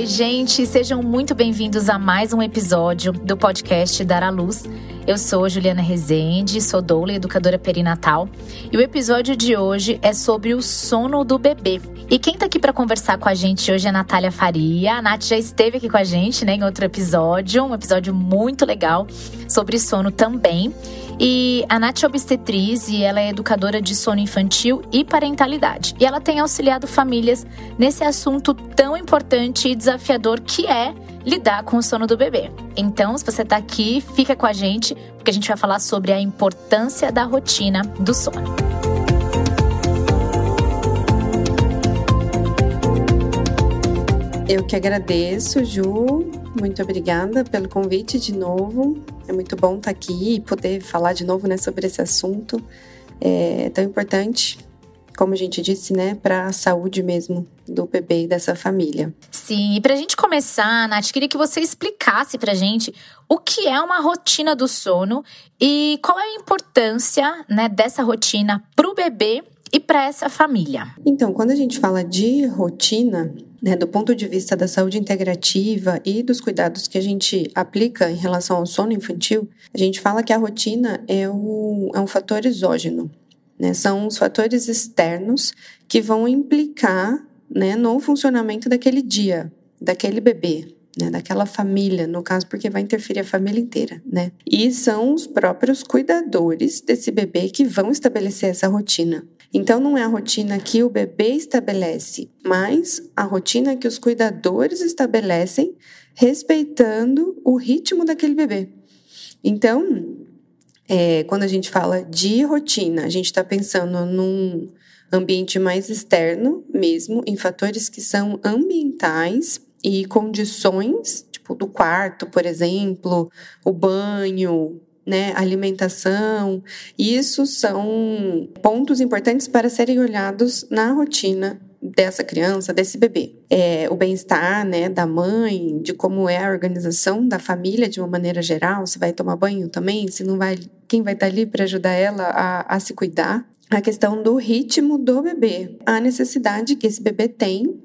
Oi, gente, sejam muito bem-vindos a mais um episódio do podcast Dar à Luz. Eu sou Juliana Rezende, sou doula e educadora perinatal, e o episódio de hoje é sobre o sono do bebê. E quem tá aqui para conversar com a gente hoje é a Natália Faria. A Nath já esteve aqui com a gente, né, em outro episódio, um episódio muito legal sobre sono também. E a Nath é obstetriz e ela é educadora de sono infantil e parentalidade. E ela tem auxiliado famílias nesse assunto tão importante e desafiador que é lidar com o sono do bebê. Então, se você está aqui, fica com a gente, porque a gente vai falar sobre a importância da rotina do sono. Eu que agradeço, Ju. Muito obrigada pelo convite de novo. É muito bom estar aqui e poder falar de novo né, sobre esse assunto é tão importante como a gente disse, né, para a saúde mesmo do bebê e dessa família. Sim, e para a gente começar, Nath, queria que você explicasse para a gente o que é uma rotina do sono e qual é a importância, né, dessa rotina para o bebê e para essa família. Então, quando a gente fala de rotina, né, do ponto de vista da saúde integrativa e dos cuidados que a gente aplica em relação ao sono infantil, a gente fala que a rotina é, o, é um fator exógeno. Né? São os fatores externos que vão implicar né, no funcionamento daquele dia, daquele bebê, né, daquela família, no caso, porque vai interferir a família inteira, né? E são os próprios cuidadores desse bebê que vão estabelecer essa rotina. Então, não é a rotina que o bebê estabelece, mas a rotina que os cuidadores estabelecem, respeitando o ritmo daquele bebê. Então, é, quando a gente fala de rotina, a gente está pensando num ambiente mais externo mesmo, em fatores que são ambientais e condições, tipo do quarto, por exemplo, o banho, né, alimentação. Isso são pontos importantes para serem olhados na rotina dessa criança, desse bebê. É, o bem-estar, né, da mãe, de como é a organização da família de uma maneira geral, se vai tomar banho também, se não vai, quem vai estar ali para ajudar ela a, a se cuidar. A questão do ritmo do bebê, a necessidade que esse bebê tem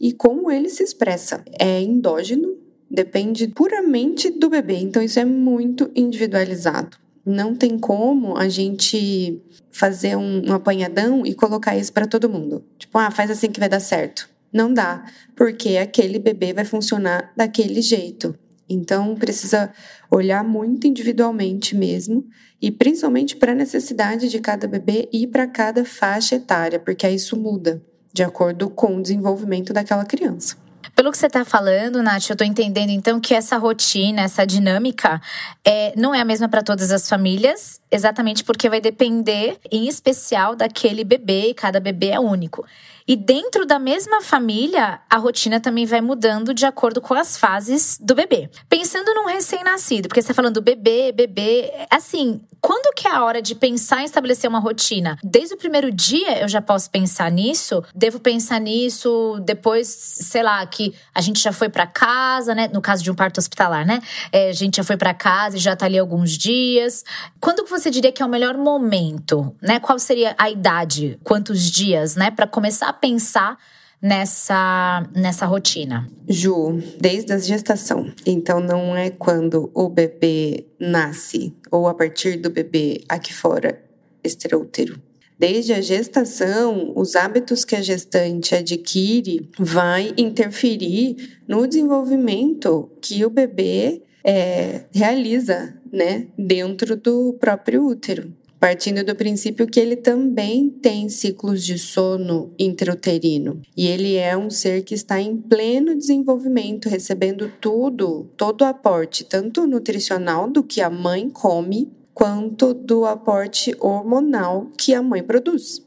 e como ele se expressa. É endógeno, depende puramente do bebê, então isso é muito individualizado. Não tem como a gente fazer um, um apanhadão e colocar isso para todo mundo. Tipo, ah, faz assim que vai dar certo. Não dá, porque aquele bebê vai funcionar daquele jeito. Então, precisa olhar muito individualmente mesmo, e principalmente para a necessidade de cada bebê e para cada faixa etária, porque aí isso muda de acordo com o desenvolvimento daquela criança. Pelo que você está falando, Nath, eu estou entendendo então que essa rotina, essa dinâmica, é, não é a mesma para todas as famílias, exatamente porque vai depender, em especial, daquele bebê, e cada bebê é único. E dentro da mesma família, a rotina também vai mudando de acordo com as fases do bebê. Pensando num recém-nascido, porque você está falando bebê, bebê, assim, quando que é a hora de pensar em estabelecer uma rotina? Desde o primeiro dia eu já posso pensar nisso? Devo pensar nisso depois, sei lá, que a gente já foi para casa, né? No caso de um parto hospitalar, né? É, a gente já foi para casa e já tá ali alguns dias. Quando que você diria que é o melhor momento, né? Qual seria a idade? Quantos dias, né? Para começar a pensar nessa, nessa rotina? Ju, desde a gestação. Então, não é quando o bebê nasce ou a partir do bebê aqui fora extraútero. Desde a gestação, os hábitos que a gestante adquire vai interferir no desenvolvimento que o bebê é, realiza, né, dentro do próprio útero partindo do princípio que ele também tem ciclos de sono intrauterino e ele é um ser que está em pleno desenvolvimento, recebendo tudo, todo o aporte, tanto nutricional do que a mãe come, quanto do aporte hormonal que a mãe produz.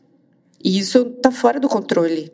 E isso está fora do controle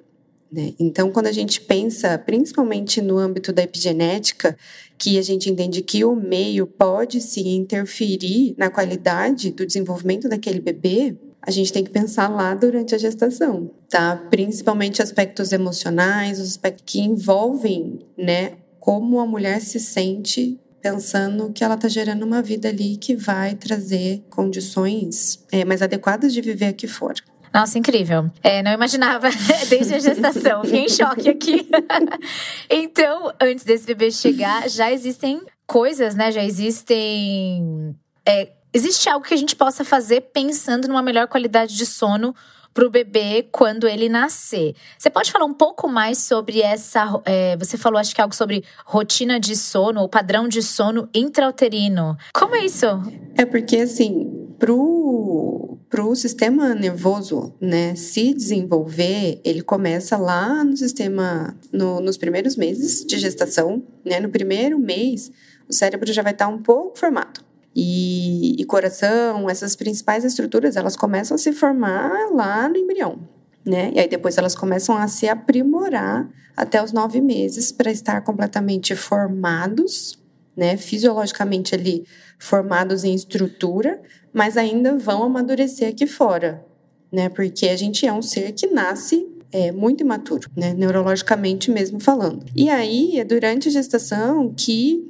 né? Então, quando a gente pensa, principalmente no âmbito da epigenética, que a gente entende que o meio pode sim interferir na qualidade do desenvolvimento daquele bebê, a gente tem que pensar lá durante a gestação, tá? Principalmente aspectos emocionais, os aspectos que envolvem, né, como a mulher se sente pensando que ela está gerando uma vida ali que vai trazer condições é, mais adequadas de viver aqui fora. Nossa, incrível. É, não imaginava desde a gestação. Fiquei em choque aqui. então, antes desse bebê chegar, já existem coisas, né? Já existem. É, existe algo que a gente possa fazer pensando numa melhor qualidade de sono para o bebê quando ele nascer. Você pode falar um pouco mais sobre essa. É, você falou, acho que algo sobre rotina de sono ou padrão de sono intrauterino. Como é isso? É porque, assim, pro para o sistema nervoso né, se desenvolver, ele começa lá no sistema, no, nos primeiros meses de gestação. Né? No primeiro mês, o cérebro já vai estar um pouco formado. E, e coração, essas principais estruturas, elas começam a se formar lá no embrião. Né? E aí depois elas começam a se aprimorar até os nove meses para estar completamente formados, né? Fisiologicamente ali formados em estrutura, mas ainda vão amadurecer aqui fora, né? Porque a gente é um ser que nasce é, muito imaturo, né? Neurologicamente mesmo falando. E aí é durante a gestação que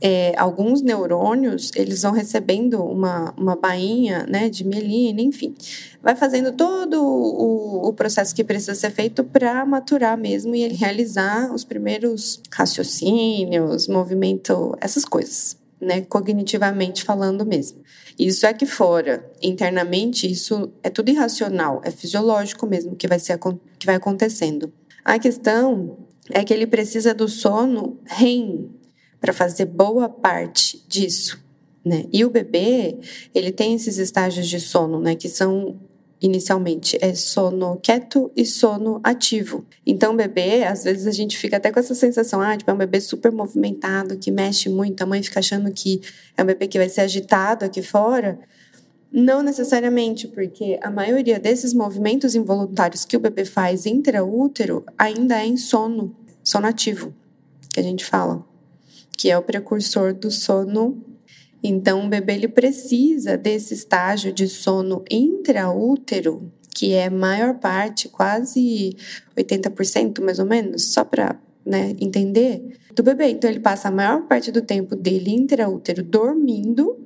é, alguns neurônios eles vão recebendo uma, uma bainha né, de mielina, enfim, vai fazendo todo o, o processo que precisa ser feito para maturar mesmo e ele realizar os primeiros raciocínios, movimento, essas coisas né, cognitivamente falando mesmo. Isso é que fora, internamente, isso é tudo irracional, é fisiológico mesmo que vai, ser, que vai acontecendo. A questão é que ele precisa do sono REM para fazer boa parte disso. Né? E o bebê, ele tem esses estágios de sono, né, que são inicialmente é sono quieto e sono ativo. Então, bebê, às vezes a gente fica até com essa sensação, ah, tipo, é um bebê super movimentado, que mexe muito, a mãe fica achando que é um bebê que vai ser agitado aqui fora. Não necessariamente, porque a maioria desses movimentos involuntários que o bebê faz intraútero ainda é em sono, sono ativo, que a gente fala, que é o precursor do sono então, o bebê ele precisa desse estágio de sono intraútero, que é maior parte, quase 80% mais ou menos, só para né, entender, do bebê. Então, ele passa a maior parte do tempo dele intraútero dormindo,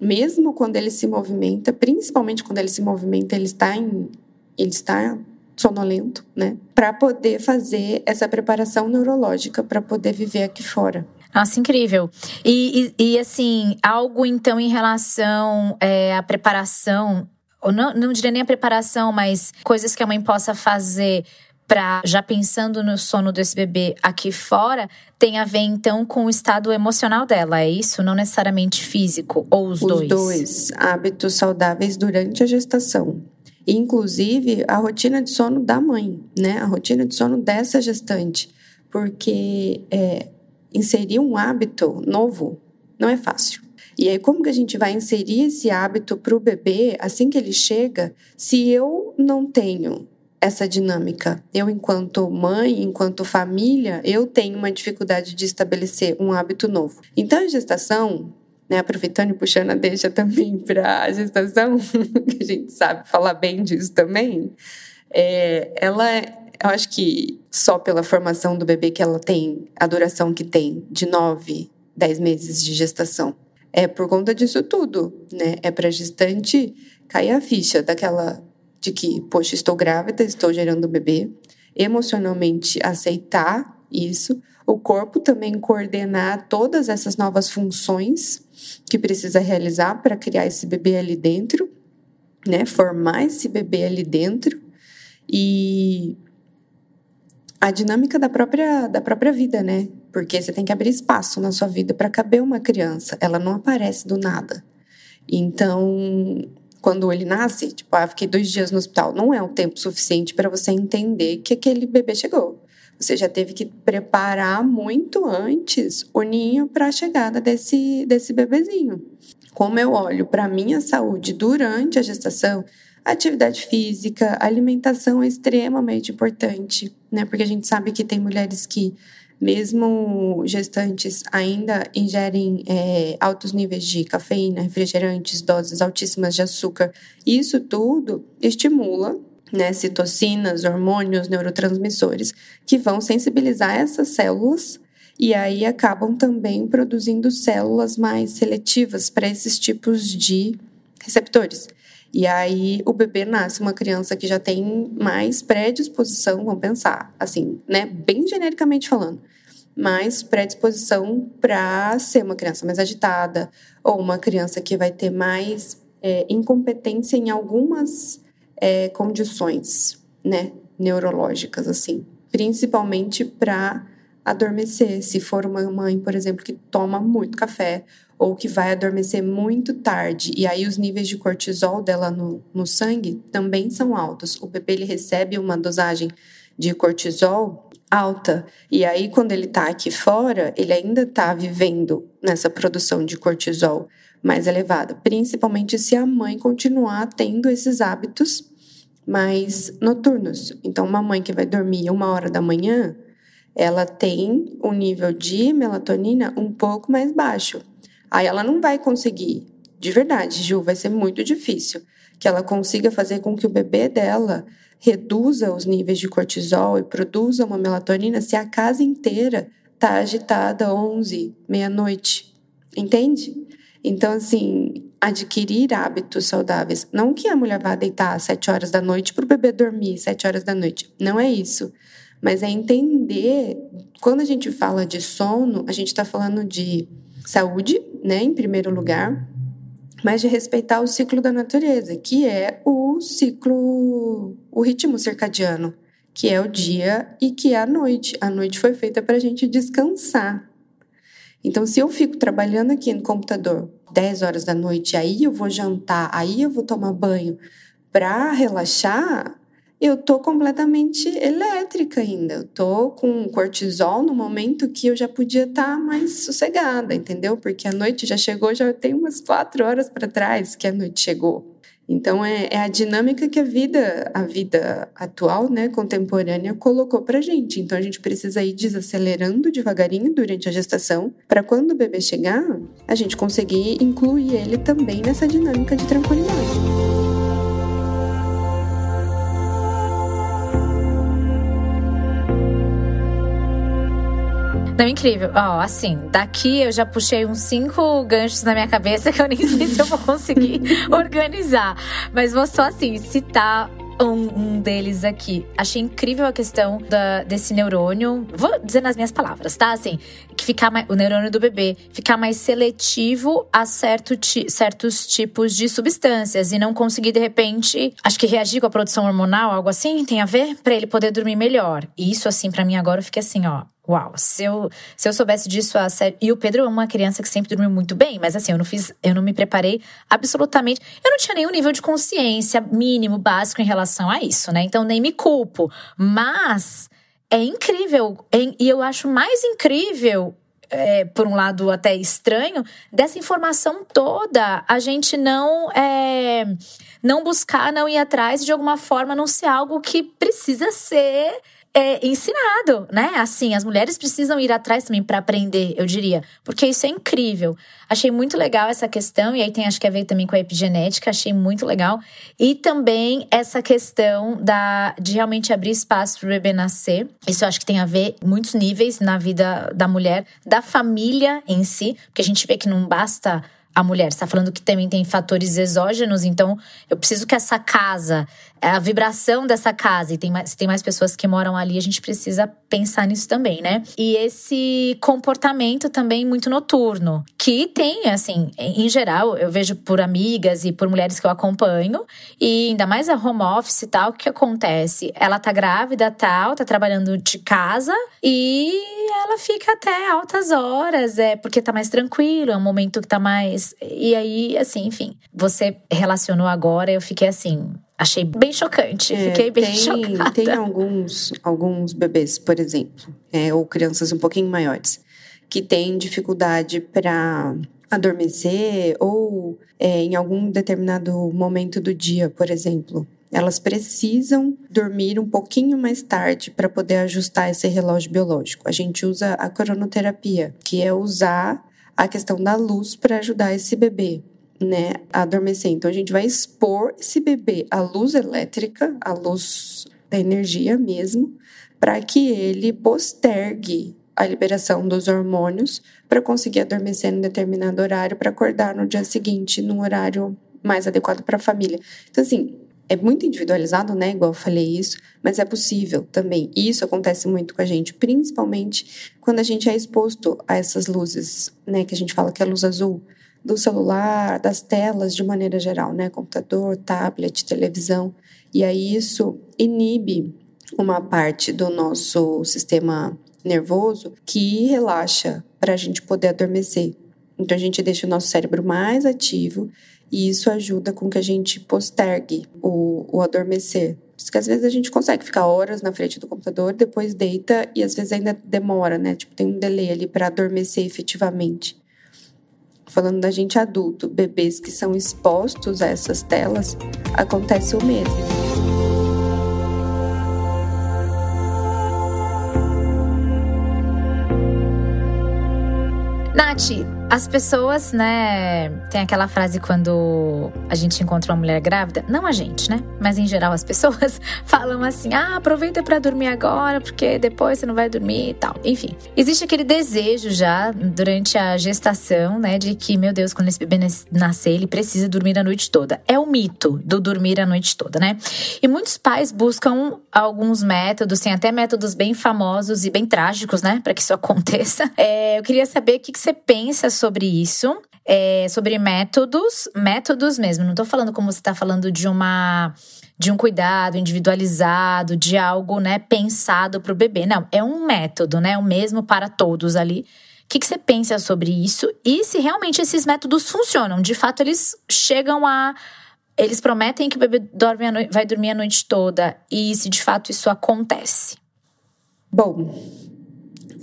mesmo quando ele se movimenta, principalmente quando ele se movimenta, ele está em. Ele está sonolento, né? Para poder fazer essa preparação neurológica para poder viver aqui fora. Nossa, incrível. E, e, e assim, algo então em relação é, à preparação, ou não, não diria nem a preparação, mas coisas que a mãe possa fazer para já pensando no sono desse bebê aqui fora, tem a ver então com o estado emocional dela, é isso? Não necessariamente físico, ou os, os dois? Os dois hábitos saudáveis durante a gestação. Inclusive a rotina de sono da mãe, né? A rotina de sono dessa gestante. Porque é, inserir um hábito novo não é fácil. E aí, como que a gente vai inserir esse hábito para o bebê assim que ele chega, se eu não tenho essa dinâmica? Eu, enquanto mãe, enquanto família, eu tenho uma dificuldade de estabelecer um hábito novo. Então, a gestação, né, aproveitando e puxando a deixa também para a gestação, que a gente sabe falar bem disso também, é, ela eu acho que só pela formação do bebê que ela tem, a duração que tem, de nove, dez meses de gestação, é por conta disso tudo, né? É para gestante cair a ficha daquela de que, poxa, estou grávida, estou gerando o bebê, emocionalmente aceitar isso, o corpo também coordenar todas essas novas funções que precisa realizar para criar esse bebê ali dentro, né? Formar esse bebê ali dentro e a dinâmica da própria, da própria vida, né? Porque você tem que abrir espaço na sua vida para caber uma criança. Ela não aparece do nada. Então, quando ele nasce, tipo, ah, fiquei dois dias no hospital, não é o tempo suficiente para você entender que aquele bebê chegou. Você já teve que preparar muito antes o ninho para a chegada desse, desse bebezinho. Como eu olho para a minha saúde durante a gestação, Atividade física, alimentação é extremamente importante, né? Porque a gente sabe que tem mulheres que, mesmo gestantes, ainda ingerem é, altos níveis de cafeína, refrigerantes, doses altíssimas de açúcar. Isso tudo estimula né, citocinas, hormônios, neurotransmissores, que vão sensibilizar essas células e aí acabam também produzindo células mais seletivas para esses tipos de receptores. E aí o bebê nasce uma criança que já tem mais predisposição, vamos pensar, assim, né, bem genericamente falando, mais predisposição para ser uma criança mais agitada ou uma criança que vai ter mais é, incompetência em algumas é, condições, né, neurológicas, assim, principalmente para adormecer. Se for uma mãe, por exemplo, que toma muito café ou que vai adormecer muito tarde, e aí os níveis de cortisol dela no, no sangue também são altos. O bebê ele recebe uma dosagem de cortisol alta, e aí quando ele está aqui fora, ele ainda está vivendo nessa produção de cortisol mais elevada, principalmente se a mãe continuar tendo esses hábitos mais noturnos. Então, uma mãe que vai dormir uma hora da manhã, ela tem um nível de melatonina um pouco mais baixo. Aí ela não vai conseguir, de verdade, Ju, vai ser muito difícil que ela consiga fazer com que o bebê dela reduza os níveis de cortisol e produza uma melatonina se a casa inteira tá agitada 11, meia-noite. Entende? Então, assim, adquirir hábitos saudáveis. Não que a mulher vá deitar às 7 horas da noite para o bebê dormir às 7 horas da noite. Não é isso. Mas é entender. Quando a gente fala de sono, a gente está falando de saúde, né, em primeiro lugar, mas de respeitar o ciclo da natureza, que é o ciclo, o ritmo circadiano, que é o dia e que é a noite. A noite foi feita para a gente descansar. Então, se eu fico trabalhando aqui no computador 10 horas da noite, aí eu vou jantar, aí eu vou tomar banho para relaxar, eu tô completamente elétrica ainda. Eu tô com cortisol no momento que eu já podia estar tá mais sossegada, entendeu? Porque a noite já chegou, já tem umas quatro horas para trás que a noite chegou. Então é, é, a dinâmica que a vida, a vida atual, né, contemporânea, colocou para gente. Então a gente precisa ir desacelerando devagarinho durante a gestação, para quando o bebê chegar, a gente conseguir incluir ele também nessa dinâmica de tranquilidade. Não, incrível. Ó, oh, assim, daqui eu já puxei uns cinco ganchos na minha cabeça que eu nem sei se eu vou conseguir organizar. Mas vou só assim, citar um, um, deles aqui. Achei incrível a questão da, desse neurônio. Vou dizer nas minhas palavras, tá? Assim, ficar mais, o neurônio do bebê ficar mais seletivo a certo ti, certos tipos de substâncias e não conseguir de repente, acho que reagir com a produção hormonal, algo assim, tem a ver para ele poder dormir melhor. E isso assim para mim agora eu fiquei assim, ó, Uau, se eu, se eu soubesse disso a sério. E o Pedro é uma criança que sempre dormiu muito bem, mas assim, eu não fiz, eu não me preparei absolutamente. Eu não tinha nenhum nível de consciência mínimo, básico em relação a isso, né? Então nem me culpo. Mas é incrível. e eu acho mais incrível é, por um lado até estranho, dessa informação toda, a gente não é, não buscar, não ir atrás de alguma forma, não ser algo que precisa ser é, ensinado, né? Assim, as mulheres precisam ir atrás também para aprender, eu diria, porque isso é incrível. Achei muito legal essa questão, e aí tem acho que a ver também com a epigenética, achei muito legal. E também essa questão da, de realmente abrir espaço para o bebê nascer. Isso acho que tem a ver muitos níveis na vida da mulher, da família em si, porque a gente vê que não basta a mulher. está falando que também tem fatores exógenos, então eu preciso que essa casa, a vibração dessa casa, e tem mais, se tem mais pessoas que moram ali, a gente precisa pensar nisso também, né? E esse comportamento também muito noturno, que tem, assim, em geral, eu vejo por amigas e por mulheres que eu acompanho, e ainda mais a home office e tal, o que acontece? Ela tá grávida, tal, tá trabalhando de casa e ela fica até altas horas, é porque tá mais tranquilo, é um momento que tá mais e aí, assim, enfim, você relacionou agora, eu fiquei assim, achei bem chocante. É, fiquei bem tem, chocada. Tem alguns, alguns bebês, por exemplo, é, ou crianças um pouquinho maiores, que têm dificuldade para adormecer ou é, em algum determinado momento do dia, por exemplo. Elas precisam dormir um pouquinho mais tarde para poder ajustar esse relógio biológico. A gente usa a cronoterapia, que é usar a questão da luz para ajudar esse bebê. Né, a adormecer. Então a gente vai expor esse bebê à luz elétrica, à luz da energia mesmo, para que ele postergue a liberação dos hormônios para conseguir adormecer em determinado horário para acordar no dia seguinte num horário mais adequado para a família. Então assim, é muito individualizado, né? Igual eu falei isso, mas é possível também. E isso acontece muito com a gente, principalmente quando a gente é exposto a essas luzes, né? Que a gente fala que é luz azul do celular, das telas de maneira geral, né? Computador, tablet, televisão. E aí isso inibe uma parte do nosso sistema nervoso que relaxa para a gente poder adormecer. Então a gente deixa o nosso cérebro mais ativo e isso ajuda com que a gente postergue o, o adormecer. Porque às vezes a gente consegue ficar horas na frente do computador, depois deita e às vezes ainda demora, né? Tipo, tem um delay ali para adormecer efetivamente. Falando da gente adulto, bebês que são expostos a essas telas, acontece o mesmo. Nath, as pessoas, né, tem aquela frase quando a gente encontra uma mulher grávida, não a gente, né, mas em geral as pessoas falam assim: "Ah, aproveita para dormir agora, porque depois você não vai dormir" e tal. Enfim, existe aquele desejo já durante a gestação, né, de que, meu Deus, quando esse bebê nascer, ele precisa dormir a noite toda. É o mito do dormir a noite toda, né? E muitos pais buscam alguns métodos, tem até métodos bem famosos e bem trágicos, né, para que isso aconteça. É, eu queria saber o que, que você pensa sobre isso. É, sobre métodos, métodos mesmo. Não estou falando como você está falando de uma de um cuidado individualizado, de algo, né, pensado para o bebê. Não, é um método, né, o mesmo para todos ali. O que, que você pensa sobre isso? E se realmente esses métodos funcionam? De fato, eles chegam a eles prometem que o bebê dorme vai dormir a noite toda e se de fato isso acontece? Bom,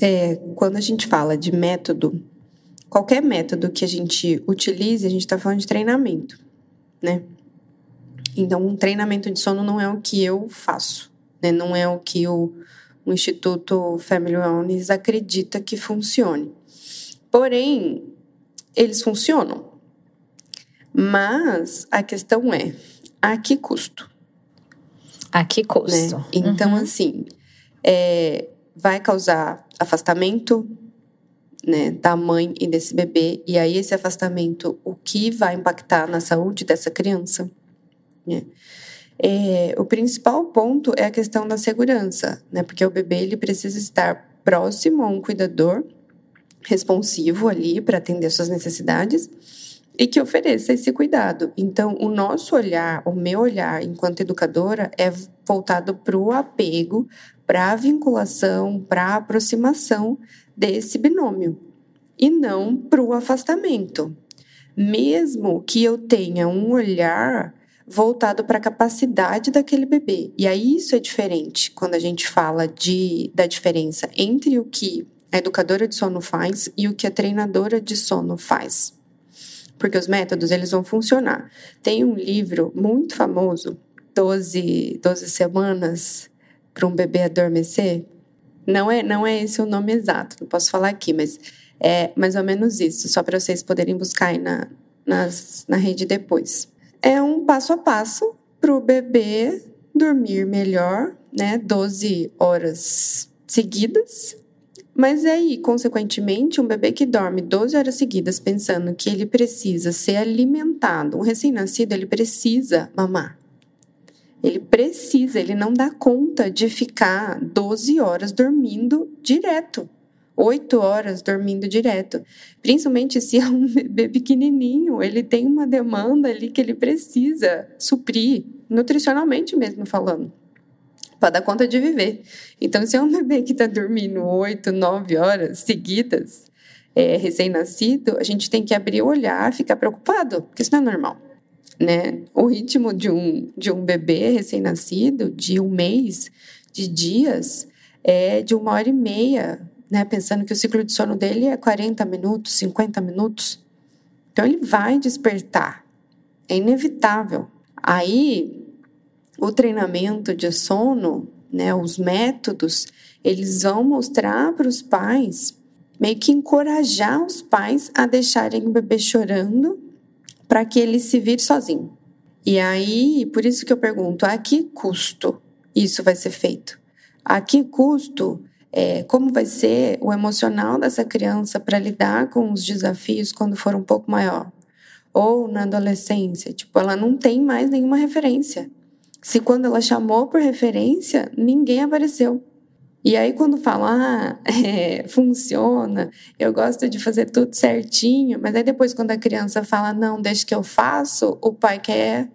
é, quando a gente fala de método, qualquer método que a gente utilize, a gente está falando de treinamento, né? Então, um treinamento de sono não é o que eu faço, né? Não é o que o, o Instituto Family Wellness acredita que funcione. Porém, eles funcionam. Mas a questão é, a que custo? A que custo? Né? Então, uhum. assim, é, vai causar afastamento, né, da mãe e desse bebê, e aí esse afastamento, o que vai impactar na saúde dessa criança, né? É, o principal ponto é a questão da segurança, né? Porque o bebê ele precisa estar próximo a um cuidador responsivo ali para atender suas necessidades e que ofereça esse cuidado. Então, o nosso olhar, o meu olhar enquanto educadora é voltado para o apego, para a vinculação, para a aproximação desse binômio e não para o afastamento. Mesmo que eu tenha um olhar voltado para a capacidade daquele bebê. E aí isso é diferente quando a gente fala de, da diferença entre o que a educadora de sono faz e o que a treinadora de sono faz. Porque os métodos eles vão funcionar. Tem um livro muito famoso, 12, 12 semanas para um bebê adormecer, não é, não é esse o nome exato, não posso falar aqui, mas é mais ou menos isso, só para vocês poderem buscar aí na, nas, na rede depois. É um passo a passo para o bebê dormir melhor, né? 12 horas seguidas. Mas aí, consequentemente, um bebê que dorme 12 horas seguidas pensando que ele precisa ser alimentado, um recém-nascido, ele precisa mamar. Ele precisa, ele não dá conta de ficar 12 horas dormindo direto. 8 horas dormindo direto. Principalmente se é um bebê pequenininho, ele tem uma demanda ali que ele precisa suprir, nutricionalmente mesmo falando, para dar conta de viver. Então, se é um bebê que está dormindo 8, 9 horas seguidas, é, recém-nascido, a gente tem que abrir o olhar, ficar preocupado, porque isso não é normal né? O ritmo de um, de um bebê recém-nascido, de um mês, de dias, é de uma hora e meia, né? Pensando que o ciclo de sono dele é 40 minutos, 50 minutos. Então, ele vai despertar. É inevitável. Aí, o treinamento de sono, né? Os métodos, eles vão mostrar para os pais, meio que encorajar os pais a deixarem o bebê chorando para que ele se vire sozinho. E aí, por isso que eu pergunto, a que custo isso vai ser feito? A que custo é, como vai ser o emocional dessa criança para lidar com os desafios quando for um pouco maior. Ou na adolescência, tipo, ela não tem mais nenhuma referência. Se quando ela chamou por referência, ninguém apareceu. E aí, quando fala, ah, é, funciona, eu gosto de fazer tudo certinho, mas aí depois, quando a criança fala, não, deixa que eu faço, o pai quer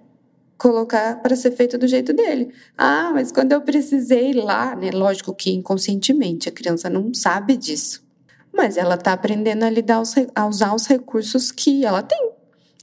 colocar para ser feito do jeito dele. Ah, mas quando eu precisei lá, né? Lógico que inconscientemente, a criança não sabe disso. Mas ela está aprendendo a lidar a usar os recursos que ela tem.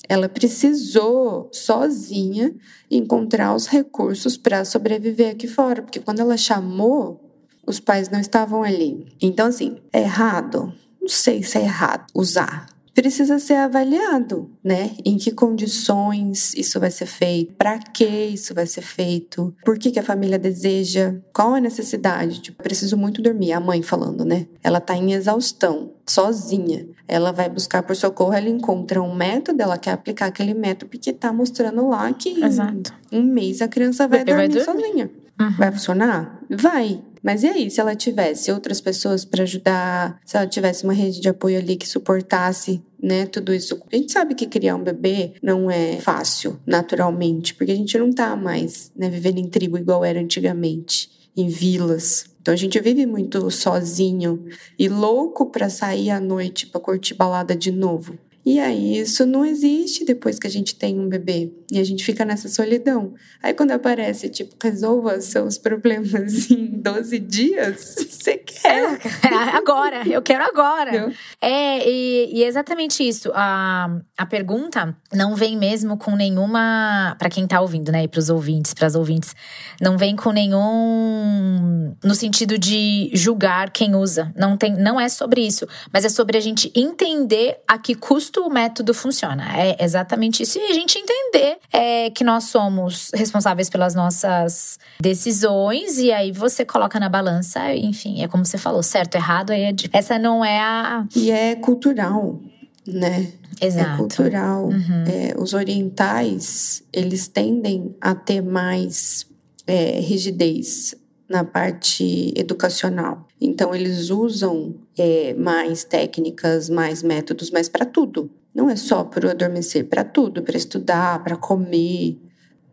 Ela precisou sozinha encontrar os recursos para sobreviver aqui fora, porque quando ela chamou, os pais não estavam ali. Então assim, é errado. Não sei se é errado usar precisa ser avaliado, né? Em que condições isso vai ser feito, para que isso vai ser feito, por que, que a família deseja, qual a necessidade. Tipo, preciso muito dormir, a mãe falando, né? Ela tá em exaustão, sozinha. Ela vai buscar por socorro, ela encontra um método, ela quer aplicar aquele método porque tá mostrando lá que Exato. em um mês a criança vai, dormir, vai dormir, sozinha. Uhum. Vai funcionar? Vai. Mas e aí, se ela tivesse outras pessoas para ajudar, se ela tivesse uma rede de apoio ali que suportasse né, tudo isso. A gente sabe que criar um bebê não é fácil, naturalmente, porque a gente não tá mais, né, vivendo em tribo igual era antigamente, em vilas. Então a gente vive muito sozinho e louco para sair à noite para curtir balada de novo. E aí isso não existe depois que a gente tem um bebê. E a gente fica nessa solidão. Aí quando aparece, tipo, resolva seus problemas em 12 dias, você quer. É, agora, eu quero agora. É, e, e, exatamente isso. A, a pergunta não vem mesmo com nenhuma. para quem tá ouvindo, né? E pros ouvintes, pras ouvintes, não vem com nenhum. no sentido de julgar quem usa. Não, tem, não é sobre isso. Mas é sobre a gente entender a que custo o método funciona. É exatamente isso. E a gente entender é, que nós somos responsáveis pelas nossas decisões, e aí você coloca na balança, enfim, é como você falou, certo, errado, aí é de... essa não é a. E é cultural, né? Exato. É cultural. Uhum. É, os orientais, eles tendem a ter mais é, rigidez na parte educacional. Então, eles usam é, mais técnicas, mais métodos, mas para tudo. Não é só para adormecer, para tudo, para estudar, para comer,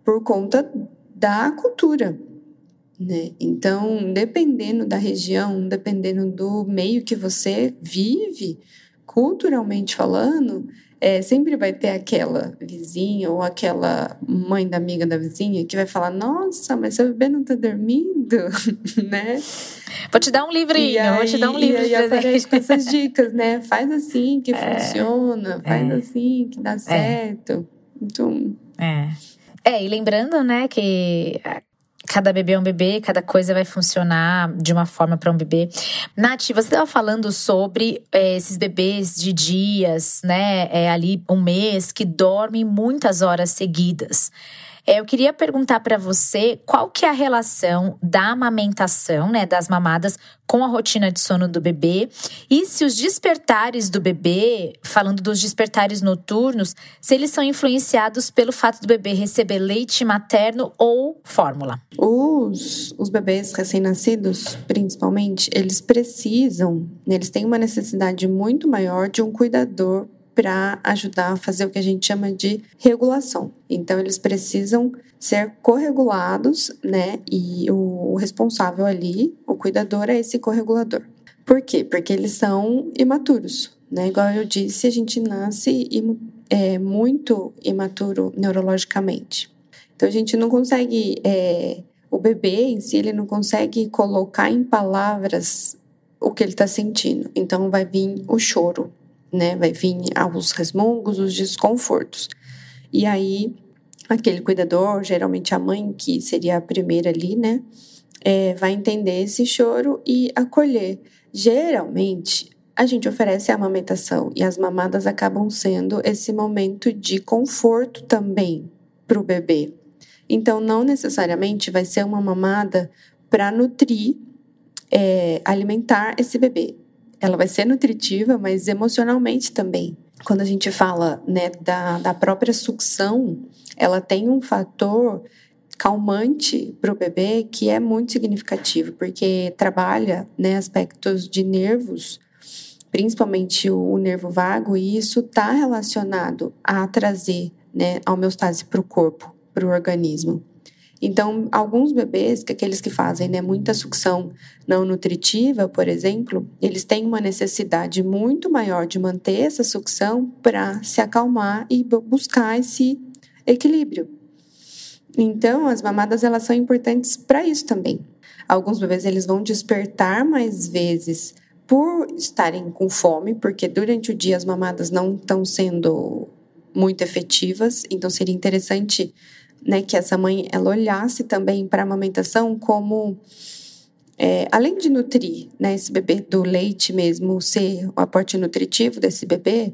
por conta da cultura. Né? Então, dependendo da região, dependendo do meio que você vive, culturalmente falando, é, sempre vai ter aquela vizinha ou aquela mãe da amiga da vizinha que vai falar: Nossa, mas seu bebê não tá dormindo, né? Vou te dar um livrinho, aí, vou te dar um livro e aí aparece com essas dicas, né? Faz assim que é, funciona, faz é, assim que dá é. certo. Então. É. É, e lembrando, né, que cada bebê é um bebê, cada coisa vai funcionar de uma forma para um bebê. Nath, você estava falando sobre é, esses bebês de dias, né? É, ali um mês, que dormem muitas horas seguidas. É, eu queria perguntar para você qual que é a relação da amamentação, né, das mamadas com a rotina de sono do bebê e se os despertares do bebê, falando dos despertares noturnos, se eles são influenciados pelo fato do bebê receber leite materno ou fórmula. Os, os bebês recém-nascidos, principalmente, eles precisam, eles têm uma necessidade muito maior de um cuidador para ajudar a fazer o que a gente chama de regulação. Então, eles precisam ser corregulados, né? E o responsável ali, o cuidador, é esse corregulador. Por quê? Porque eles são imaturos, né? Igual eu disse, a gente nasce é, muito imaturo neurologicamente. Então, a gente não consegue. É, o bebê em si, ele não consegue colocar em palavras o que ele está sentindo. Então, vai vir o choro, né? Vai vir os resmungos, os desconfortos. E aí, aquele cuidador, geralmente a mãe, que seria a primeira ali, né? É, vai entender esse choro e acolher. Geralmente, a gente oferece a amamentação e as mamadas acabam sendo esse momento de conforto também para o bebê. Então, não necessariamente vai ser uma mamada para nutrir, é, alimentar esse bebê ela vai ser nutritiva, mas emocionalmente também. Quando a gente fala né, da, da própria sucção, ela tem um fator calmante para o bebê que é muito significativo, porque trabalha né, aspectos de nervos, principalmente o, o nervo vago, e isso está relacionado a trazer né, a homeostase para o corpo, para o organismo. Então, alguns bebês, que aqueles que fazem né, muita sucção não nutritiva, por exemplo, eles têm uma necessidade muito maior de manter essa sucção para se acalmar e buscar esse equilíbrio. Então, as mamadas elas são importantes para isso também. Alguns bebês eles vão despertar mais vezes por estarem com fome, porque durante o dia as mamadas não estão sendo muito efetivas, então seria interessante né, que essa mãe ela olhasse também para a amamentação como é, além de nutrir né, esse bebê do leite mesmo, ser o aporte nutritivo desse bebê,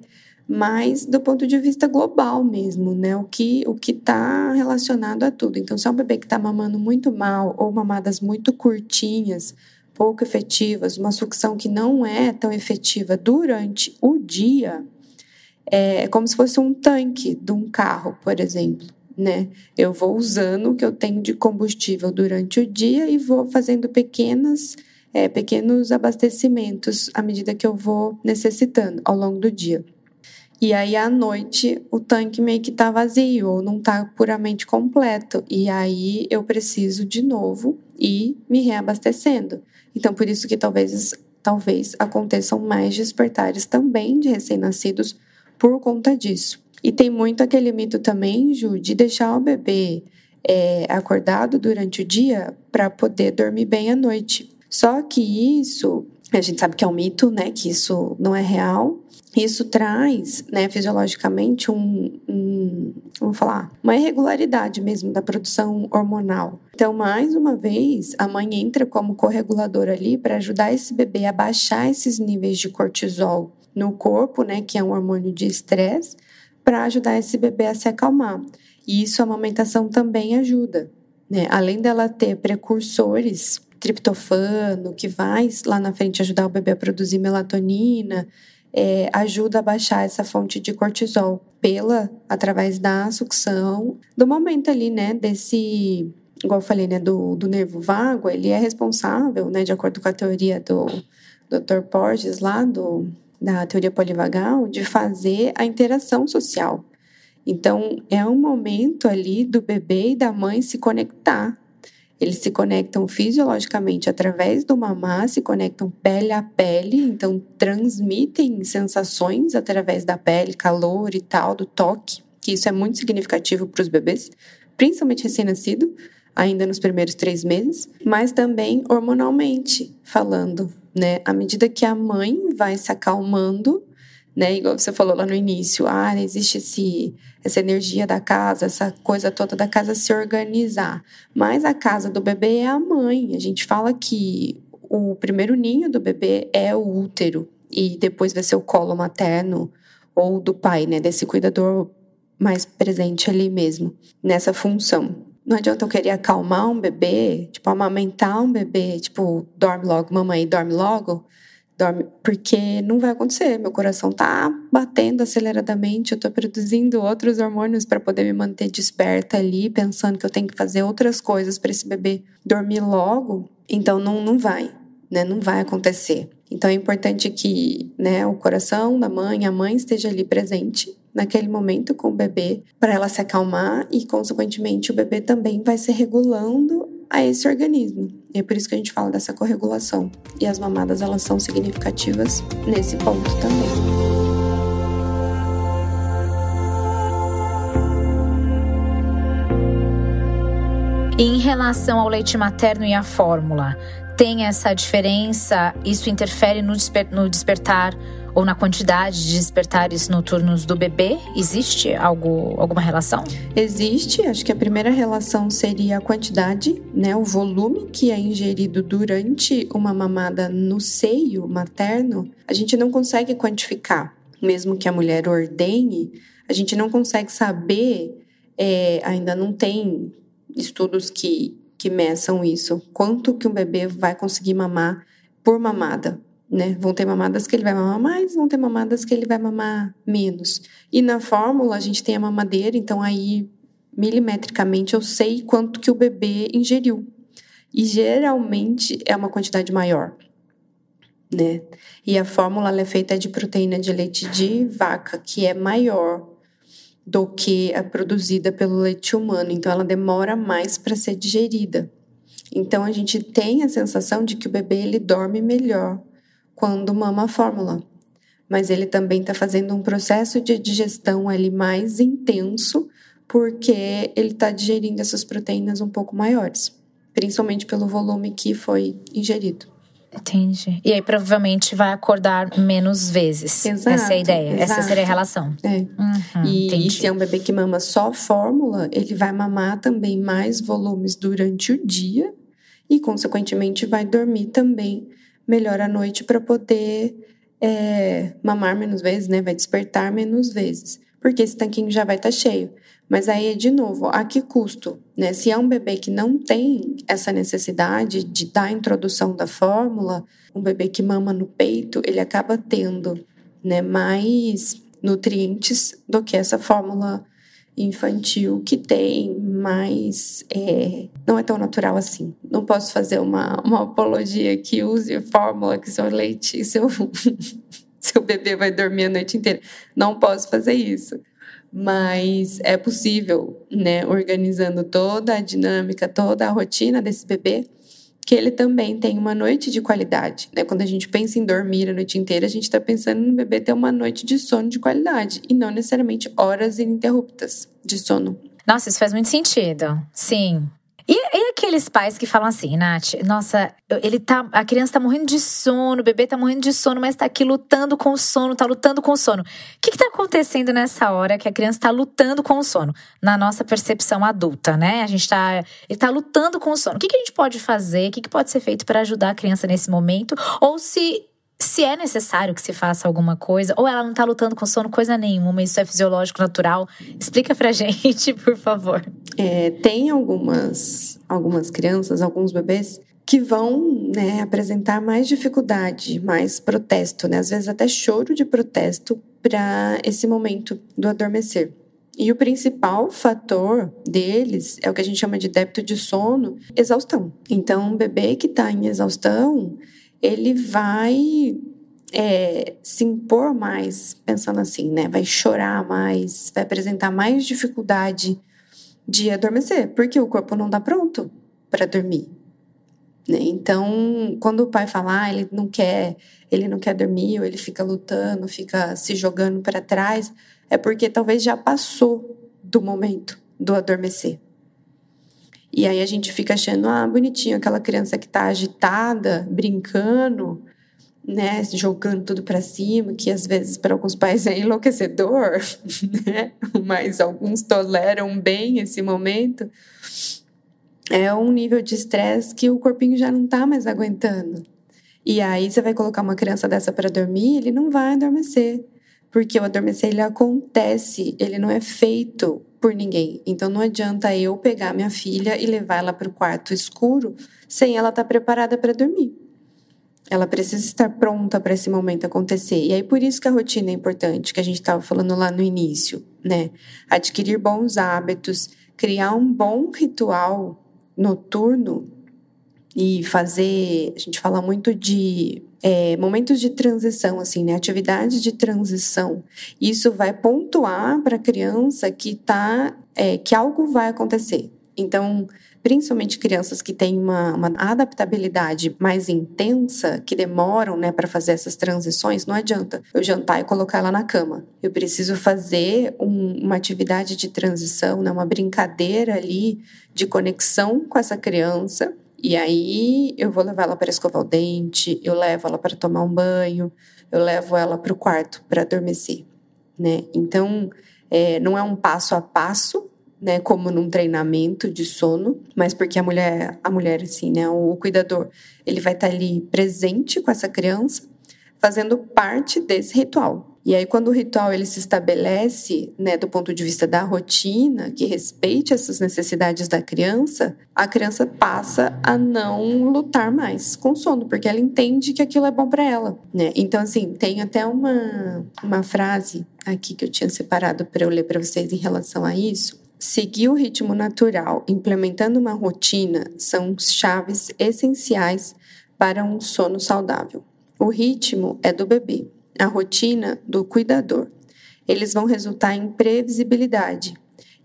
mas do ponto de vista global mesmo, né? O que o que está relacionado a tudo. Então, se é um bebê que está mamando muito mal ou mamadas muito curtinhas, pouco efetivas, uma sucção que não é tão efetiva durante o dia, é como se fosse um tanque de um carro, por exemplo né? Eu vou usando o que eu tenho de combustível durante o dia e vou fazendo pequenas, é, pequenos abastecimentos à medida que eu vou necessitando ao longo do dia. E aí à noite o tanque meio que tá vazio ou não tá puramente completo. E aí eu preciso de novo ir me reabastecendo. Então por isso que talvez talvez aconteçam mais despertares também de recém-nascidos por conta disso. E tem muito aquele mito também, Ju, de deixar o bebê é, acordado durante o dia para poder dormir bem à noite. Só que isso, a gente sabe que é um mito, né? Que isso não é real. Isso traz, né, fisiologicamente, um, um, vamos falar, uma irregularidade mesmo da produção hormonal. Então, mais uma vez, a mãe entra como correguladora ali para ajudar esse bebê a baixar esses níveis de cortisol no corpo, né, que é um hormônio de estresse, para ajudar esse bebê a se acalmar. E isso a amamentação também ajuda, né? Além dela ter precursores, triptofano, que vai lá na frente ajudar o bebê a produzir melatonina, é, ajuda a baixar essa fonte de cortisol pela através da sucção do momento ali, né, desse, igual eu falei, né, do, do nervo vago, ele é responsável, né, de acordo com a teoria do Dr. Porges lá do da teoria polivagal de fazer a interação social. Então, é um momento ali do bebê e da mãe se conectar. Eles se conectam fisiologicamente através do mamar, se conectam pele a pele, então transmitem sensações através da pele, calor e tal, do toque, que isso é muito significativo para os bebês, principalmente recém-nascido, ainda nos primeiros três meses, mas também hormonalmente falando né? À medida que a mãe vai se acalmando, né? Igual você falou lá no início, ah, existe esse, essa energia da casa, essa coisa toda da casa se organizar. Mas a casa do bebê é a mãe. A gente fala que o primeiro ninho do bebê é o útero e depois vai ser o colo materno ou do pai, né? Desse cuidador mais presente ali mesmo, nessa função. Não adianta eu querer acalmar um bebê, tipo, amamentar um bebê, tipo, dorme logo, mamãe, dorme logo, dorme, porque não vai acontecer. Meu coração tá batendo aceleradamente, eu tô produzindo outros hormônios para poder me manter desperta ali, pensando que eu tenho que fazer outras coisas para esse bebê dormir logo. Então não, não vai, né? Não vai acontecer. Então é importante que, né, o coração da mãe, a mãe esteja ali presente naquele momento com o bebê para ela se acalmar e, consequentemente, o bebê também vai se regulando a esse organismo. E é por isso que a gente fala dessa corregulação. E as mamadas elas são significativas nesse ponto também. em relação ao leite materno e a fórmula, tem essa diferença? Isso interfere no, desper no despertar ou na quantidade de despertares noturnos do bebê? Existe algo, alguma relação? Existe, acho que a primeira relação seria a quantidade, né, o volume que é ingerido durante uma mamada no seio materno. A gente não consegue quantificar, mesmo que a mulher ordenhe, a gente não consegue saber, é, ainda não tem estudos que, que meçam isso, quanto que um bebê vai conseguir mamar por mamada né? Vão ter mamadas que ele vai mamar mais, vão ter mamadas que ele vai mamar menos. E na fórmula a gente tem a mamadeira, então aí milimetricamente eu sei quanto que o bebê ingeriu. E geralmente é uma quantidade maior, né? E a fórmula é feita de proteína de leite de vaca, que é maior do que a produzida pelo leite humano, então ela demora mais para ser digerida. Então a gente tem a sensação de que o bebê ele dorme melhor quando mama a fórmula, mas ele também está fazendo um processo de digestão ali mais intenso porque ele está digerindo essas proteínas um pouco maiores, principalmente pelo volume que foi ingerido. Entendi. E aí provavelmente vai acordar menos vezes. Exato, Essa é a ideia. exato. Essa seria a relação. É. Uhum, e, e se é um bebê que mama só fórmula, ele vai mamar também mais volumes durante o dia e, consequentemente, vai dormir também melhor à noite para poder é, mamar menos vezes, né? Vai despertar menos vezes, porque esse tanquinho já vai estar cheio. Mas aí, de novo, a que custo? Né? Se é um bebê que não tem essa necessidade de dar introdução da fórmula, um bebê que mama no peito, ele acaba tendo né, mais nutrientes do que essa fórmula infantil que tem mais. É, não é tão natural assim. Não posso fazer uma, uma apologia que use fórmula que seu leite, seu, seu bebê vai dormir a noite inteira. Não posso fazer isso mas é possível, né, organizando toda a dinâmica, toda a rotina desse bebê, que ele também tenha uma noite de qualidade. Né? Quando a gente pensa em dormir a noite inteira, a gente está pensando no bebê ter uma noite de sono de qualidade e não necessariamente horas ininterruptas de sono. Nossa, isso faz muito sentido. Sim. E, e, aqueles pais que falam assim, Nath, nossa, ele tá, a criança tá morrendo de sono, o bebê tá morrendo de sono, mas tá aqui lutando com o sono, tá lutando com o sono. O que que tá acontecendo nessa hora que a criança tá lutando com o sono? Na nossa percepção adulta, né? A gente tá, ele tá lutando com o sono. O que que a gente pode fazer? O que que pode ser feito para ajudar a criança nesse momento? Ou se se é necessário que se faça alguma coisa, ou ela não tá lutando com sono coisa nenhuma, isso é fisiológico, natural. Explica pra gente, por favor. É, tem algumas, algumas crianças, alguns bebês que vão né, apresentar mais dificuldade, mais protesto, né? às vezes até choro de protesto para esse momento do adormecer. E o principal fator deles é o que a gente chama de débito de sono, exaustão. Então, um bebê que está em exaustão, ele vai é, se impor mais, pensando assim, né? Vai chorar mais, vai apresentar mais dificuldade de adormecer, porque o corpo não está pronto para dormir. Né? Então, quando o pai fala, ah, ele não quer, ele não quer dormir, ou ele fica lutando, fica se jogando para trás, é porque talvez já passou do momento do adormecer. E aí a gente fica achando, ah, bonitinho, aquela criança que tá agitada, brincando, né, jogando tudo para cima, que às vezes para alguns pais é enlouquecedor, né? Mas alguns toleram bem esse momento. É um nível de estresse que o corpinho já não tá mais aguentando. E aí você vai colocar uma criança dessa para dormir, ele não vai adormecer, porque o adormecer ele acontece, ele não é feito por ninguém. Então não adianta eu pegar minha filha e levar ela para o quarto escuro sem ela estar tá preparada para dormir. Ela precisa estar pronta para esse momento acontecer. E aí por isso que a rotina é importante, que a gente estava falando lá no início, né? Adquirir bons hábitos, criar um bom ritual noturno e fazer, a gente fala muito de é, momentos de transição, assim, né? Atividades de transição. Isso vai pontuar para a criança que tá, é, que algo vai acontecer. Então, principalmente crianças que têm uma, uma adaptabilidade mais intensa, que demoram, né, para fazer essas transições, não adianta eu jantar e colocar ela na cama. Eu preciso fazer um, uma atividade de transição, né, uma brincadeira ali de conexão com essa criança e aí eu vou levar ela para escovar o dente, eu levo ela para tomar um banho, eu levo ela para o quarto para adormecer, né? Então é, não é um passo a passo, né? Como num treinamento de sono, mas porque a mulher, a mulher assim, né? O, cuidador, ele vai estar tá ali presente com essa criança, fazendo parte desse ritual. E aí, quando o ritual ele se estabelece, né, do ponto de vista da rotina, que respeite essas necessidades da criança, a criança passa a não lutar mais com sono, porque ela entende que aquilo é bom para ela, né? Então, assim, tem até uma, uma frase aqui que eu tinha separado para eu ler para vocês em relação a isso, seguir o ritmo natural, implementando uma rotina, são chaves essenciais para um sono saudável. O ritmo é do bebê, a rotina do cuidador. Eles vão resultar em previsibilidade,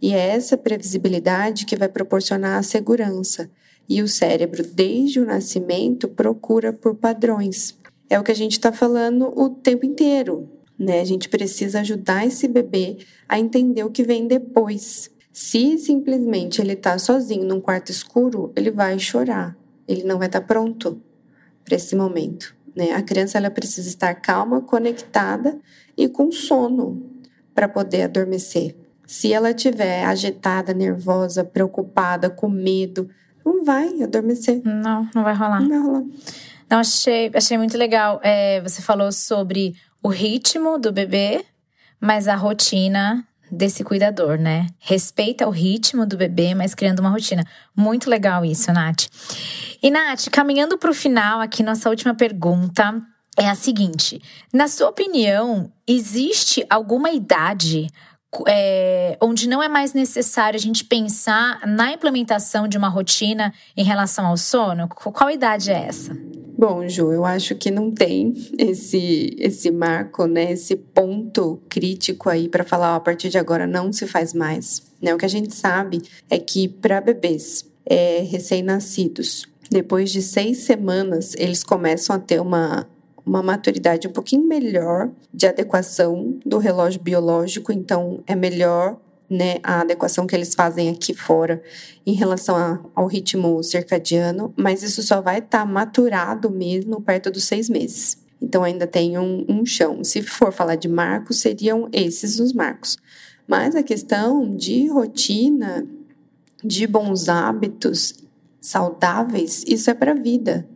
e é essa previsibilidade que vai proporcionar a segurança. E o cérebro, desde o nascimento, procura por padrões. É o que a gente está falando o tempo inteiro. Né? A gente precisa ajudar esse bebê a entender o que vem depois. Se simplesmente ele está sozinho num quarto escuro, ele vai chorar. Ele não vai estar tá pronto para esse momento. Né? A criança ela precisa estar calma, conectada e com sono para poder adormecer. Se ela estiver agitada, nervosa, preocupada, com medo, não vai adormecer. Não, não vai rolar. Não vai rolar. Não, achei, achei muito legal. É, você falou sobre o ritmo do bebê, mas a rotina desse cuidador, né? Respeita o ritmo do bebê, mas criando uma rotina. Muito legal isso, Nath. E, Nath, caminhando para o final aqui, nossa última pergunta é a seguinte: na sua opinião, existe alguma idade é, onde não é mais necessário a gente pensar na implementação de uma rotina em relação ao sono? Qual idade é essa? Bom, Ju, eu acho que não tem esse esse marco, né, esse ponto crítico aí para falar ó, a partir de agora não se faz mais. Né? O que a gente sabe é que para bebês é, recém-nascidos, depois de seis semanas, eles começam a ter uma uma maturidade um pouquinho melhor de adequação do relógio biológico, então é melhor né, a adequação que eles fazem aqui fora em relação a, ao ritmo circadiano, mas isso só vai estar tá maturado mesmo perto dos seis meses. Então ainda tem um, um chão. Se for falar de marcos, seriam esses os marcos. Mas a questão de rotina, de bons hábitos saudáveis, isso é para a vida.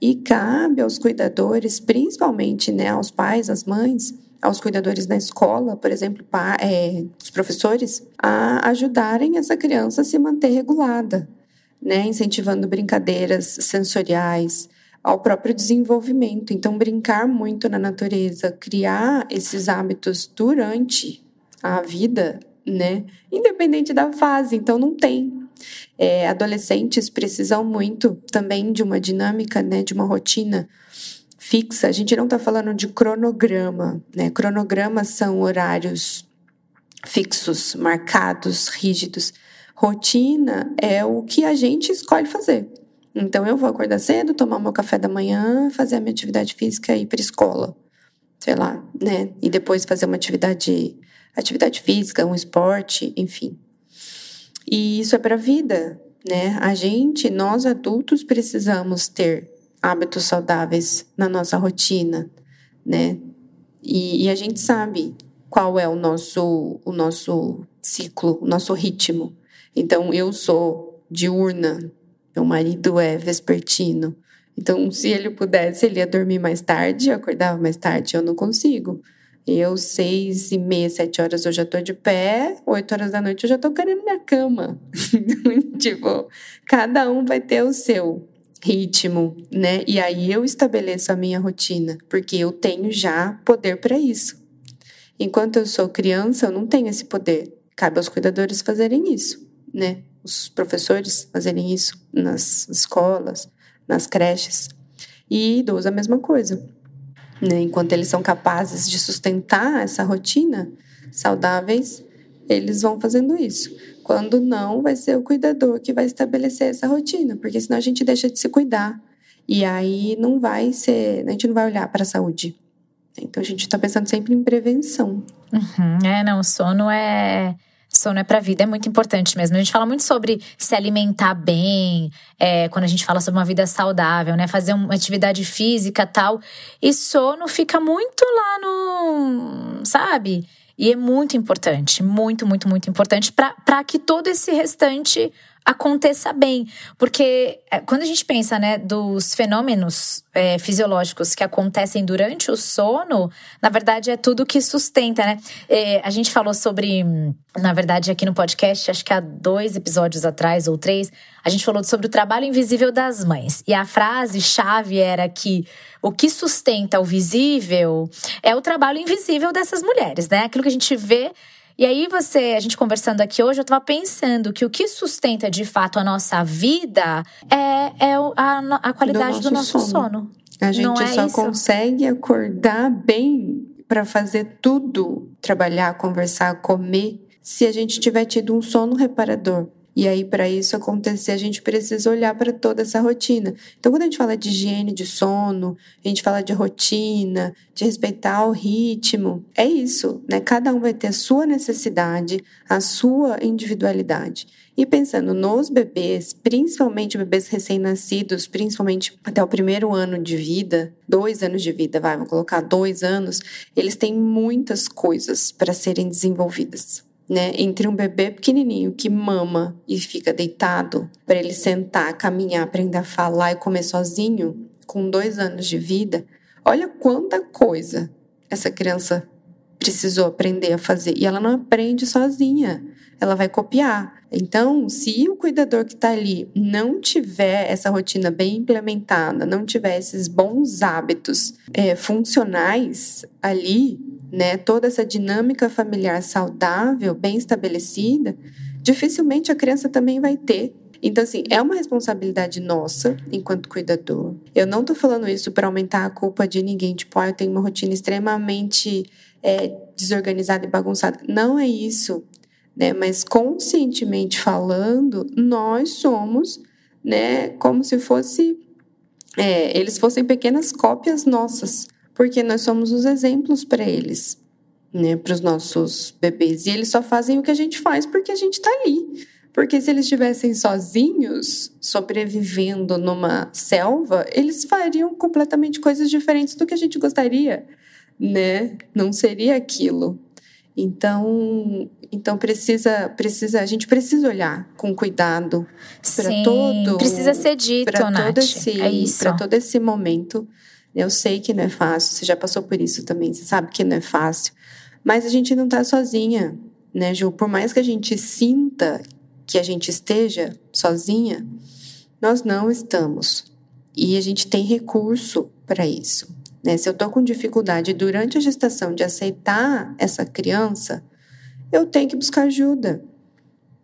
E cabe aos cuidadores, principalmente né, aos pais, às mães, aos cuidadores na escola, por exemplo, pa, é, os professores, a ajudarem essa criança a se manter regulada, né, incentivando brincadeiras sensoriais, ao próprio desenvolvimento. Então, brincar muito na natureza, criar esses hábitos durante a vida, né? Independente da fase. Então, não tem é, adolescentes precisam muito também de uma dinâmica, né, de uma rotina fixa. A gente não está falando de cronograma, né? Cronogramas são horários fixos, marcados, rígidos. Rotina é o que a gente escolhe fazer. Então eu vou acordar cedo, tomar meu café da manhã, fazer a minha atividade física e ir para escola, sei lá, né? E depois fazer uma atividade, atividade física, um esporte, enfim. E isso é para a vida, né? A gente, nós adultos, precisamos ter hábitos saudáveis na nossa rotina, né? E, e, a gente sabe qual é o nosso, o nosso ciclo, o nosso ritmo. Então, eu sou diurna, meu marido é vespertino. Então, se ele pudesse, ele ia dormir mais tarde, acordava mais tarde. Eu não consigo. Eu, seis e meia, sete horas, eu já tô de pé, oito horas da noite eu já tô querendo minha cama. tipo, cada um vai ter o seu ritmo, né? E aí eu estabeleço a minha rotina, porque eu tenho já poder para isso. Enquanto eu sou criança, eu não tenho esse poder. Cabe aos cuidadores fazerem isso, né? Os professores fazerem isso nas escolas, nas creches. E idoso a mesma coisa. Né? Enquanto eles são capazes de sustentar essa rotina saudáveis, eles vão fazendo isso. Quando não, vai ser o cuidador que vai estabelecer essa rotina, porque senão a gente deixa de se cuidar. E aí não vai ser, a gente não vai olhar para a saúde. Então a gente está pensando sempre em prevenção. Uhum. É, não, o sono é Sono é para a vida, é muito importante mesmo. A gente fala muito sobre se alimentar bem, é, quando a gente fala sobre uma vida saudável, né? Fazer uma atividade física tal. E sono fica muito lá no. Sabe? E é muito importante, muito, muito, muito importante para que todo esse restante aconteça bem. Porque é, quando a gente pensa, né, dos fenômenos é, fisiológicos que acontecem durante o sono, na verdade é tudo que sustenta, né? É, a gente falou sobre, na verdade, aqui no podcast, acho que há dois episódios atrás ou três, a gente falou sobre o trabalho invisível das mães. E a frase-chave era que o que sustenta o visível é o trabalho invisível dessas mulheres, né? Aquilo que a gente vê E aí você, a gente conversando aqui hoje, eu tava pensando que o que sustenta de fato a nossa vida é, é a, a qualidade do nosso, do nosso sono. sono. A gente é só consegue acordar bem para fazer tudo, trabalhar, conversar, comer, se a gente tiver tido um sono reparador. E aí, para isso acontecer, a gente precisa olhar para toda essa rotina. Então, quando a gente fala de higiene de sono, a gente fala de rotina, de respeitar o ritmo, é isso, né? Cada um vai ter a sua necessidade, a sua individualidade. E pensando nos bebês, principalmente bebês recém-nascidos, principalmente até o primeiro ano de vida, dois anos de vida, vai, vou colocar dois anos, eles têm muitas coisas para serem desenvolvidas né, entre um bebê pequenininho que mama e fica deitado, para ele sentar, caminhar, aprender a falar e comer sozinho, com dois anos de vida, olha quanta coisa essa criança precisou aprender a fazer. E ela não aprende sozinha, ela vai copiar. Então, se o cuidador que está ali não tiver essa rotina bem implementada, não tiver esses bons hábitos é, funcionais ali, né, toda essa dinâmica familiar saudável, bem estabelecida, dificilmente a criança também vai ter. Então, assim, é uma responsabilidade nossa enquanto cuidador. Eu não tô falando isso para aumentar a culpa de ninguém, tipo, ah, eu tenho uma rotina extremamente é, desorganizada e bagunçada. Não é isso, né? Mas conscientemente falando, nós somos, né, como se fosse. É, eles fossem pequenas cópias nossas porque nós somos os exemplos para eles, né, para os nossos bebês. E eles só fazem o que a gente faz porque a gente está ali. Porque se eles estivessem sozinhos, sobrevivendo numa selva, eles fariam completamente coisas diferentes do que a gente gostaria, né? Não seria aquilo. Então, então precisa, precisa, a gente precisa olhar com cuidado para todo, precisa ser dito, para todo esse, é para todo esse momento eu sei que não é fácil, você já passou por isso também, você sabe que não é fácil. Mas a gente não está sozinha, né, Ju? Por mais que a gente sinta que a gente esteja sozinha, nós não estamos. E a gente tem recurso para isso. Né? Se eu estou com dificuldade durante a gestação de aceitar essa criança, eu tenho que buscar ajuda.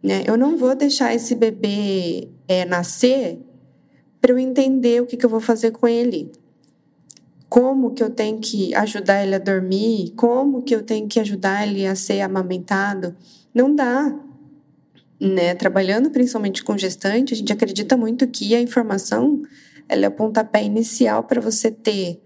Né? Eu não vou deixar esse bebê é, nascer para eu entender o que, que eu vou fazer com ele como que eu tenho que ajudar ele a dormir, como que eu tenho que ajudar ele a ser amamentado. Não dá. Né? Trabalhando principalmente com gestante, a gente acredita muito que a informação ela é o pontapé inicial para você ter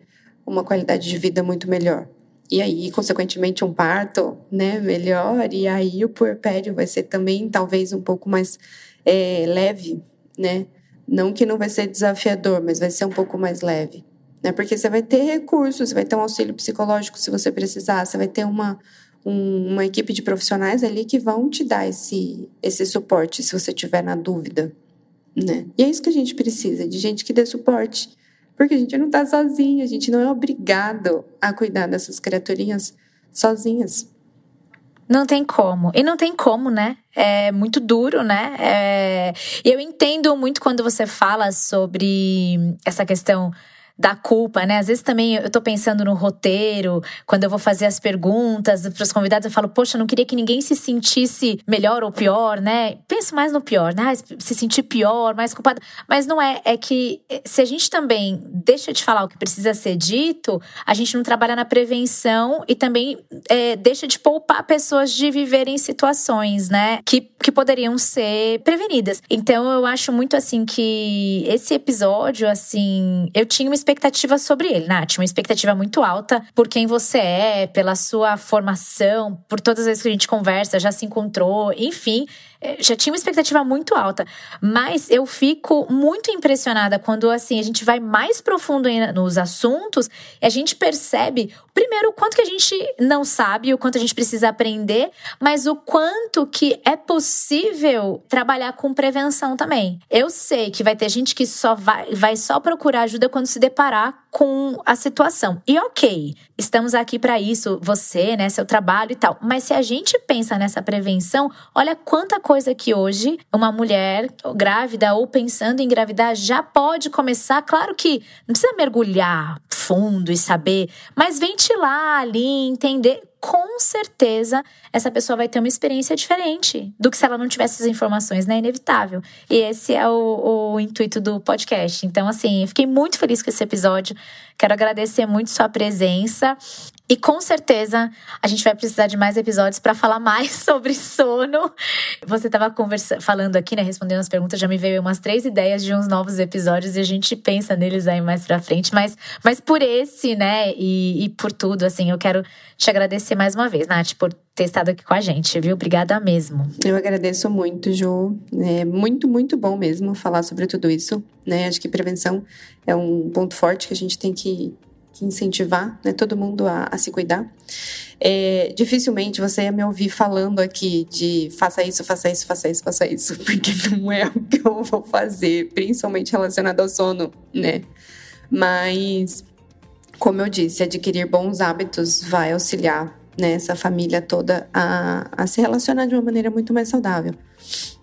uma qualidade de vida muito melhor. E aí, consequentemente, um parto né, melhor, e aí o puerpério vai ser também talvez um pouco mais é, leve, né? Não que não vai ser desafiador, mas vai ser um pouco mais leve né? Porque você vai ter recursos, você vai ter um auxílio psicológico se você precisar, você vai ter uma, um, uma equipe de profissionais ali que vão te dar esse, esse suporte se você tiver na dúvida, né? E é isso que a gente precisa, de gente que dê suporte. Porque a gente não está sozinha, a gente não é obrigado a cuidar dessas criaturinhas sozinhas. Não tem como. E não tem como, né? É muito duro, né? É... Eu entendo muito quando você fala sobre essa questão da culpa, né? Às vezes também eu tô pensando no roteiro, quando eu vou fazer as perguntas para os convidados, eu falo, poxa, não queria que ninguém se sentisse melhor ou pior, né? Penso mais no pior, né? Se sentir pior, mais culpado. Mas não é, é que eh, se a gente também deixa de falar o que precisa ser dito, a gente não trabalha na prevenção e também é, deixa de poupar pessoas de viverem situações, né? Que, que poderiam ser prevenidas. Então eu acho muito assim que esse episódio, assim, eu tinha uma expectativa sobre ele, Nath, uma expectativa muito alta por quem você é, pela sua formação, por todas as vezes que a gente conversa, já se encontrou, enfim. É, já tinha uma expectativa muito alta, mas eu fico muito impressionada quando assim a gente vai mais profundo nos assuntos e a gente percebe primeiro o quanto que a gente não sabe, o quanto a gente precisa aprender, mas o quanto que é possível trabalhar com prevenção também. Eu sei que vai ter gente que só vai, vai só procurar ajuda quando se deparar com a situação. E ok, estamos aqui para isso, você, né, seu trabalho e tal. Mas se a gente pensa nessa prevenção, olha quanta coisa que hoje uma mulher grávida ou pensando em engravidar já pode começar. Claro que não precisa mergulhar fundo e saber, mas ventilar ali, entender com certeza essa pessoa vai ter uma experiência diferente do que se ela não tivesse essas informações, né? Inevitável. E esse é o, o intuito do podcast. Então, assim, fiquei muito feliz com esse episódio. Quero agradecer muito sua presença. E com certeza a gente vai precisar de mais episódios para falar mais sobre sono. Você estava falando aqui, né, respondendo as perguntas, já me veio umas três ideias de uns novos episódios e a gente pensa neles aí mais para frente. Mas, mas por esse, né, e, e por tudo, assim, eu quero te agradecer mais uma vez, Nath, por ter estado aqui com a gente, viu? Obrigada mesmo. Eu agradeço muito, Ju. É muito, muito bom mesmo falar sobre tudo isso, né? Acho que prevenção é um ponto forte que a gente tem que que incentivar né, todo mundo a, a se cuidar. É, dificilmente você ia me ouvir falando aqui de faça isso, faça isso, faça isso, faça isso, porque não é o que eu vou fazer, principalmente relacionado ao sono, né? Mas, como eu disse, adquirir bons hábitos vai auxiliar né, essa família toda a, a se relacionar de uma maneira muito mais saudável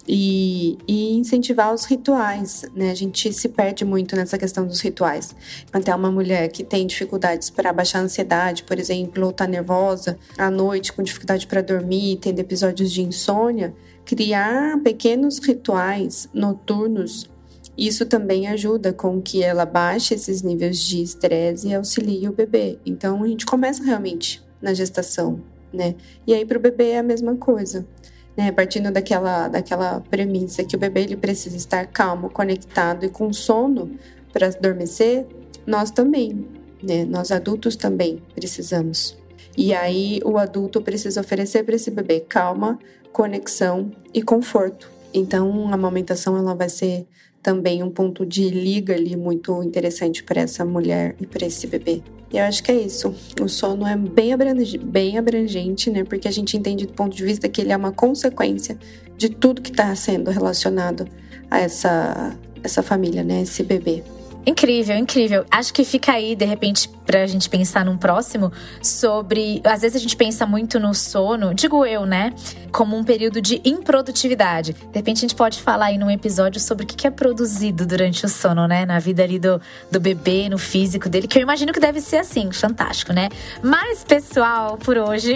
e, e, incentivar os rituais, né? A gente se perde muito nessa questão dos rituais. Até uma mulher que tem dificuldades para baixar a ansiedade, por exemplo, ou tá nervosa à noite, com dificuldade para dormir, tendo episódios de insônia, criar pequenos rituais noturnos isso também ajuda com que ela baixe esses níveis de estresse e auxilie o bebê. Então a gente começa realmente na gestação, né? E aí para o bebê é a mesma coisa né, partindo daquela, daquela premissa que o bebê ele precisa estar calmo, conectado e com sono para adormecer, nós também, né, nós adultos também precisamos. E aí o adulto precisa oferecer para esse bebê calma, conexão e conforto. Então a amamentação ela vai ser também um ponto de liga ali muito interessante para essa mulher e para esse bebê. E eu acho que é isso. O sono é bem abrangente, bem abrangente, né? Porque a gente entende do ponto de vista que ele é uma consequência de tudo que está sendo relacionado a essa, essa família, né? Esse bebê. Incrível, incrível. Acho que fica aí, de repente, pra gente pensar num próximo sobre. Às vezes a gente pensa muito no sono, digo eu, né? Como um período de improdutividade. De repente a gente pode falar aí num episódio sobre o que é produzido durante o sono, né? Na vida ali do, do bebê, no físico dele, que eu imagino que deve ser assim, fantástico, né? Mas, pessoal, por hoje,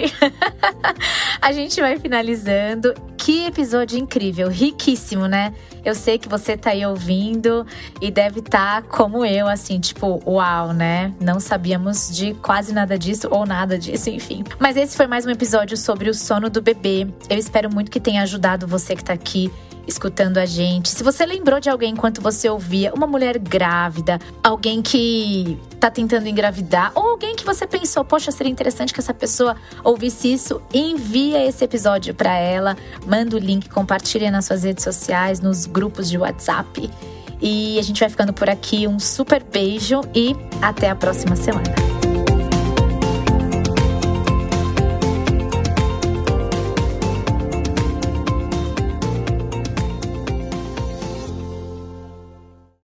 a gente vai finalizando. Que episódio incrível, riquíssimo, né? Eu sei que você tá aí ouvindo e deve estar tá como eu, assim, tipo, uau, né? Não sabíamos de quase nada disso ou nada disso, enfim. Mas esse foi mais um episódio sobre o sono do bebê. Eu espero muito que tenha ajudado você que tá aqui escutando a gente. Se você lembrou de alguém enquanto você ouvia, uma mulher grávida, alguém que tá tentando engravidar, ou alguém que você pensou, poxa, seria interessante que essa pessoa ouvisse isso, envia esse episódio para ela, manda o link, compartilha nas suas redes sociais, nos grupos de WhatsApp. E a gente vai ficando por aqui. Um super beijo e até a próxima semana.